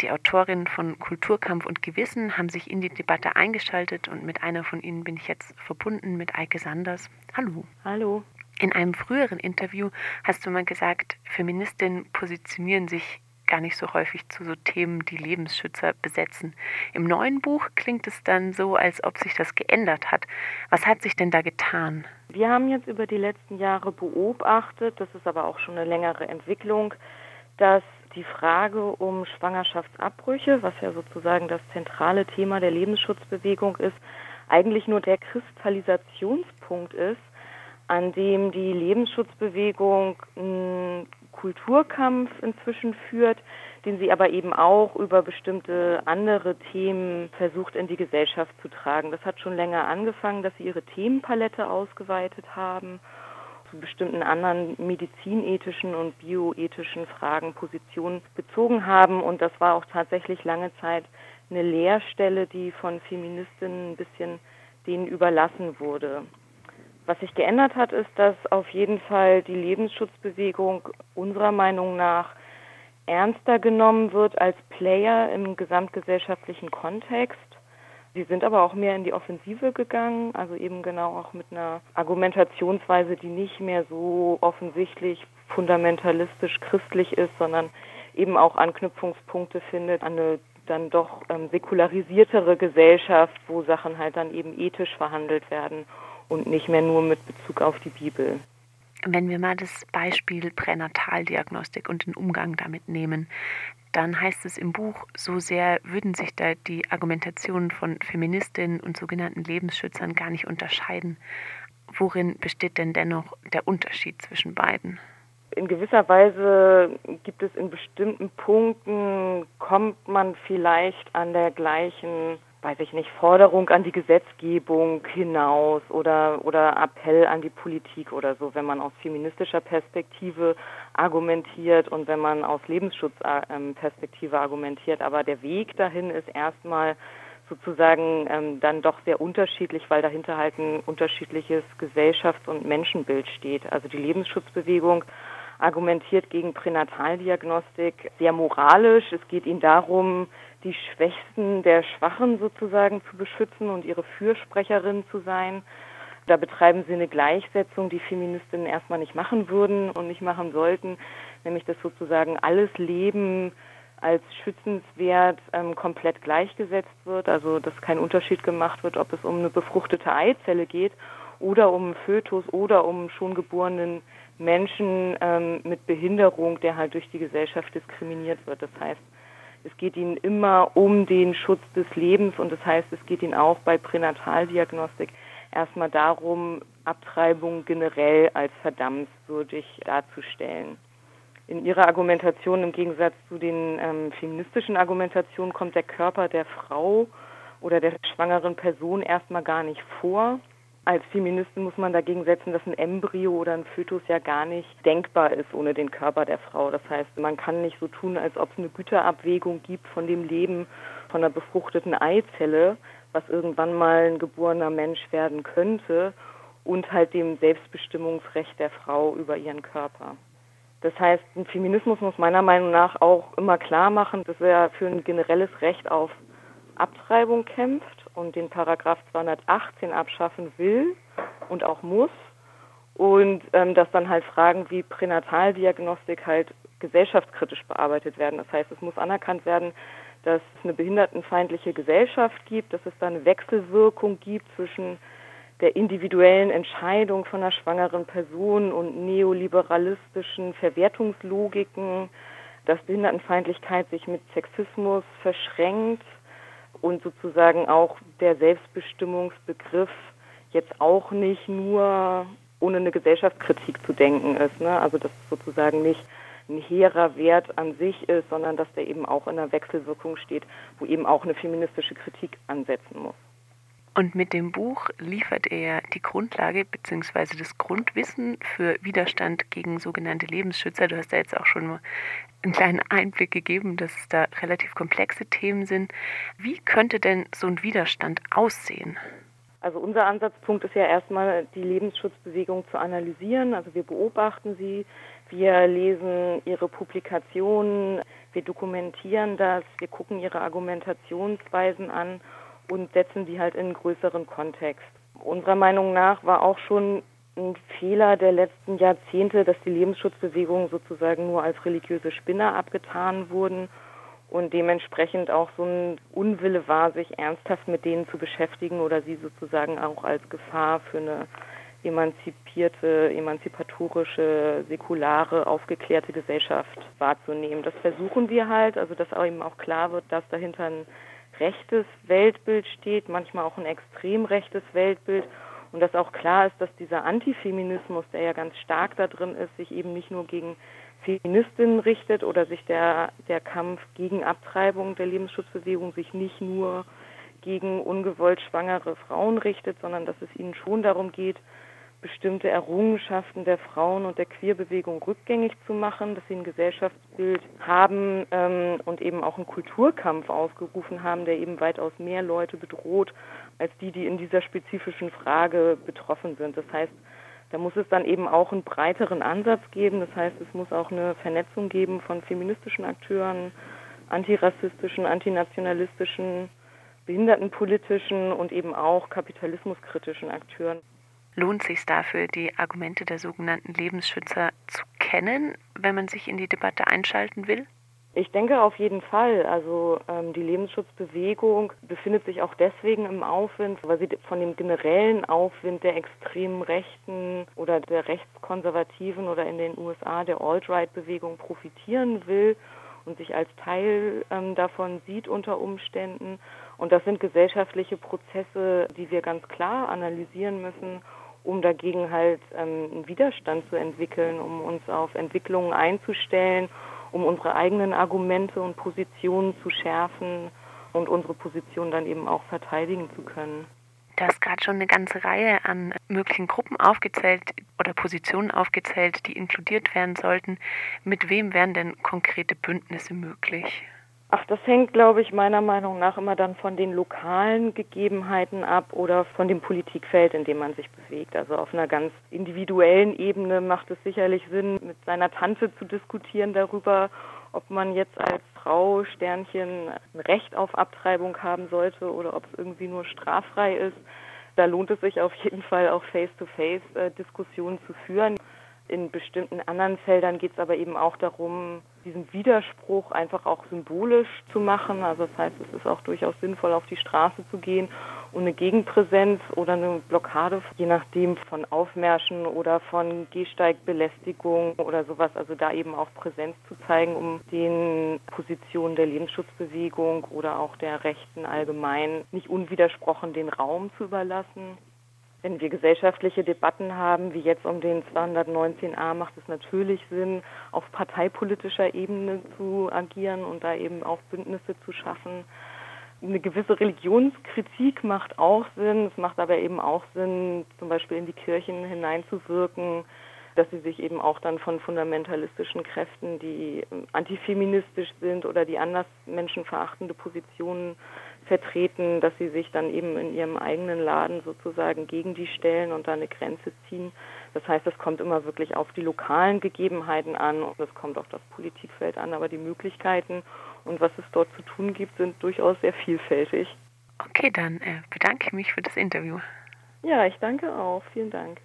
Die Autorinnen von Kulturkampf und Gewissen haben sich in die Debatte eingeschaltet und mit einer von ihnen bin ich jetzt verbunden, mit Eike Sanders. Hallo. Hallo. In einem früheren Interview hast du mal gesagt, Feministinnen positionieren sich gar nicht so häufig zu so Themen, die Lebensschützer besetzen. Im neuen Buch klingt es dann so, als ob sich das geändert hat. Was hat sich denn da getan? Wir haben jetzt über die letzten Jahre beobachtet, das ist aber auch schon eine längere Entwicklung, dass die Frage um Schwangerschaftsabbrüche, was ja sozusagen das zentrale Thema der Lebensschutzbewegung ist, eigentlich nur der Kristallisationspunkt ist, an dem die Lebensschutzbewegung einen Kulturkampf inzwischen führt, den sie aber eben auch über bestimmte andere Themen versucht in die Gesellschaft zu tragen. Das hat schon länger angefangen, dass sie ihre Themenpalette ausgeweitet haben zu bestimmten anderen medizinethischen und bioethischen Fragen Position bezogen haben. Und das war auch tatsächlich lange Zeit eine Leerstelle, die von Feministinnen ein bisschen denen überlassen wurde. Was sich geändert hat, ist, dass auf jeden Fall die Lebensschutzbewegung unserer Meinung nach ernster genommen wird als Player im gesamtgesellschaftlichen Kontext Sie sind aber auch mehr in die Offensive gegangen, also eben genau auch mit einer Argumentationsweise, die nicht mehr so offensichtlich fundamentalistisch christlich ist, sondern eben auch Anknüpfungspunkte findet an eine dann doch ähm, säkularisiertere Gesellschaft, wo Sachen halt dann eben ethisch verhandelt werden und nicht mehr nur mit Bezug auf die Bibel. Wenn wir mal das Beispiel Pränataldiagnostik und den Umgang damit nehmen, dann heißt es im Buch, so sehr würden sich da die Argumentationen von Feministinnen und sogenannten Lebensschützern gar nicht unterscheiden. Worin besteht denn dennoch der Unterschied zwischen beiden? In gewisser Weise gibt es in bestimmten Punkten, kommt man vielleicht an der gleichen weiß ich nicht, Forderung an die Gesetzgebung hinaus oder, oder Appell an die Politik oder so, wenn man aus feministischer Perspektive argumentiert und wenn man aus Lebensschutzperspektive argumentiert. Aber der Weg dahin ist erstmal sozusagen ähm, dann doch sehr unterschiedlich, weil dahinter halt ein unterschiedliches Gesellschafts- und Menschenbild steht. Also die Lebensschutzbewegung argumentiert gegen Pränataldiagnostik sehr moralisch. Es geht ihnen darum, die Schwächsten der Schwachen sozusagen zu beschützen und ihre Fürsprecherin zu sein. Da betreiben sie eine Gleichsetzung, die Feministinnen erstmal nicht machen würden und nicht machen sollten, nämlich dass sozusagen alles Leben als schützenswert ähm, komplett gleichgesetzt wird, also dass kein Unterschied gemacht wird, ob es um eine befruchtete Eizelle geht oder um Fötus oder um schon geborenen Menschen ähm, mit Behinderung, der halt durch die Gesellschaft diskriminiert wird. Das heißt, es geht ihnen immer um den Schutz des Lebens und das heißt, es geht ihnen auch bei Pränataldiagnostik erstmal darum, Abtreibung generell als verdammenswürdig darzustellen. In ihrer Argumentation im Gegensatz zu den ähm, feministischen Argumentationen kommt der Körper der Frau oder der schwangeren Person erstmal gar nicht vor als Feministin muss man dagegen setzen, dass ein Embryo oder ein Fötus ja gar nicht denkbar ist ohne den Körper der Frau. Das heißt, man kann nicht so tun, als ob es eine Güterabwägung gibt von dem Leben von einer befruchteten Eizelle, was irgendwann mal ein geborener Mensch werden könnte, und halt dem Selbstbestimmungsrecht der Frau über ihren Körper. Das heißt, ein Feminismus muss meiner Meinung nach auch immer klar machen, dass er für ein generelles Recht auf Abtreibung kämpft und den Paragraph 218 abschaffen will und auch muss und ähm, dass dann halt Fragen wie Pränataldiagnostik halt gesellschaftskritisch bearbeitet werden. Das heißt, es muss anerkannt werden, dass es eine behindertenfeindliche Gesellschaft gibt, dass es da eine Wechselwirkung gibt zwischen der individuellen Entscheidung von einer schwangeren Person und neoliberalistischen Verwertungslogiken, dass Behindertenfeindlichkeit sich mit Sexismus verschränkt und sozusagen auch der Selbstbestimmungsbegriff jetzt auch nicht nur ohne eine Gesellschaftskritik zu denken ist. Ne? Also dass sozusagen nicht ein hehrer Wert an sich ist, sondern dass der eben auch in einer Wechselwirkung steht, wo eben auch eine feministische Kritik ansetzen muss. Und mit dem Buch liefert er die Grundlage bzw. das Grundwissen für Widerstand gegen sogenannte Lebensschützer. Du hast da jetzt auch schon einen kleinen Einblick gegeben, dass es da relativ komplexe Themen sind. Wie könnte denn so ein Widerstand aussehen? Also unser Ansatzpunkt ist ja erstmal die Lebensschutzbewegung zu analysieren. Also wir beobachten sie, wir lesen ihre Publikationen, Wir dokumentieren das, wir gucken ihre Argumentationsweisen an und setzen die halt in einen größeren Kontext. Unserer Meinung nach war auch schon ein Fehler der letzten Jahrzehnte, dass die Lebensschutzbewegungen sozusagen nur als religiöse Spinner abgetan wurden und dementsprechend auch so ein Unwille war, sich ernsthaft mit denen zu beschäftigen oder sie sozusagen auch als Gefahr für eine emanzipierte, emanzipatorische, säkulare, aufgeklärte Gesellschaft wahrzunehmen. Das versuchen wir halt, also dass eben auch klar wird, dass dahinter ein rechtes Weltbild steht, manchmal auch ein extrem rechtes Weltbild. Und dass auch klar ist, dass dieser Antifeminismus, der ja ganz stark da drin ist, sich eben nicht nur gegen Feministinnen richtet oder sich der, der Kampf gegen Abtreibung der Lebensschutzbewegung sich nicht nur gegen ungewollt schwangere Frauen richtet, sondern dass es ihnen schon darum geht, bestimmte Errungenschaften der Frauen und der Queerbewegung rückgängig zu machen, dass sie ein Gesellschaftsbild haben ähm, und eben auch einen Kulturkampf ausgerufen haben, der eben weitaus mehr Leute bedroht als die, die in dieser spezifischen Frage betroffen sind. Das heißt, da muss es dann eben auch einen breiteren Ansatz geben. Das heißt, es muss auch eine Vernetzung geben von feministischen Akteuren, antirassistischen, antinationalistischen, behindertenpolitischen und eben auch kapitalismuskritischen Akteuren. Lohnt sich dafür, die Argumente der sogenannten Lebensschützer zu kennen, wenn man sich in die Debatte einschalten will? Ich denke auf jeden Fall. Also ähm, die Lebensschutzbewegung befindet sich auch deswegen im Aufwind, weil sie von dem generellen Aufwind der extremen Rechten oder der rechtskonservativen oder in den USA der Alt-Right-Bewegung profitieren will und sich als Teil ähm, davon sieht unter Umständen. Und das sind gesellschaftliche Prozesse, die wir ganz klar analysieren müssen um dagegen halt ähm, einen Widerstand zu entwickeln, um uns auf Entwicklungen einzustellen um unsere eigenen Argumente und Positionen zu schärfen und unsere Position dann eben auch verteidigen zu können. Du hast gerade schon eine ganze Reihe an möglichen Gruppen aufgezählt oder Positionen aufgezählt, die inkludiert werden sollten. Mit wem wären denn konkrete Bündnisse möglich? Ach, das hängt, glaube ich, meiner Meinung nach immer dann von den lokalen Gegebenheiten ab oder von dem Politikfeld, in dem man sich bewegt. Also auf einer ganz individuellen Ebene macht es sicherlich Sinn, mit seiner Tante zu diskutieren darüber, ob man jetzt als Frau Sternchen ein Recht auf Abtreibung haben sollte oder ob es irgendwie nur straffrei ist. Da lohnt es sich auf jeden Fall auch Face-to-Face-Diskussionen äh, zu führen. In bestimmten anderen Feldern geht es aber eben auch darum, diesen Widerspruch einfach auch symbolisch zu machen. Also das heißt, es ist auch durchaus sinnvoll, auf die Straße zu gehen und eine Gegenpräsenz oder eine Blockade, je nachdem von Aufmärschen oder von Gehsteigbelästigung oder sowas, also da eben auch Präsenz zu zeigen, um den Positionen der Lebensschutzbewegung oder auch der Rechten allgemein nicht unwidersprochen den Raum zu überlassen. Wenn wir gesellschaftliche Debatten haben, wie jetzt um den 219a, macht es natürlich Sinn, auf parteipolitischer Ebene zu agieren und da eben auch Bündnisse zu schaffen. Eine gewisse Religionskritik macht auch Sinn. Es macht aber eben auch Sinn, zum Beispiel in die Kirchen hineinzuwirken, dass sie sich eben auch dann von fundamentalistischen Kräften, die antifeministisch sind oder die anders menschenverachtende Positionen vertreten, dass sie sich dann eben in ihrem eigenen Laden sozusagen gegen die stellen und da eine Grenze ziehen. Das heißt, es kommt immer wirklich auf die lokalen Gegebenheiten an und es kommt auf das Politikfeld an, aber die Möglichkeiten und was es dort zu tun gibt, sind durchaus sehr vielfältig. Okay, dann äh, bedanke ich mich für das Interview. Ja, ich danke auch. Vielen Dank.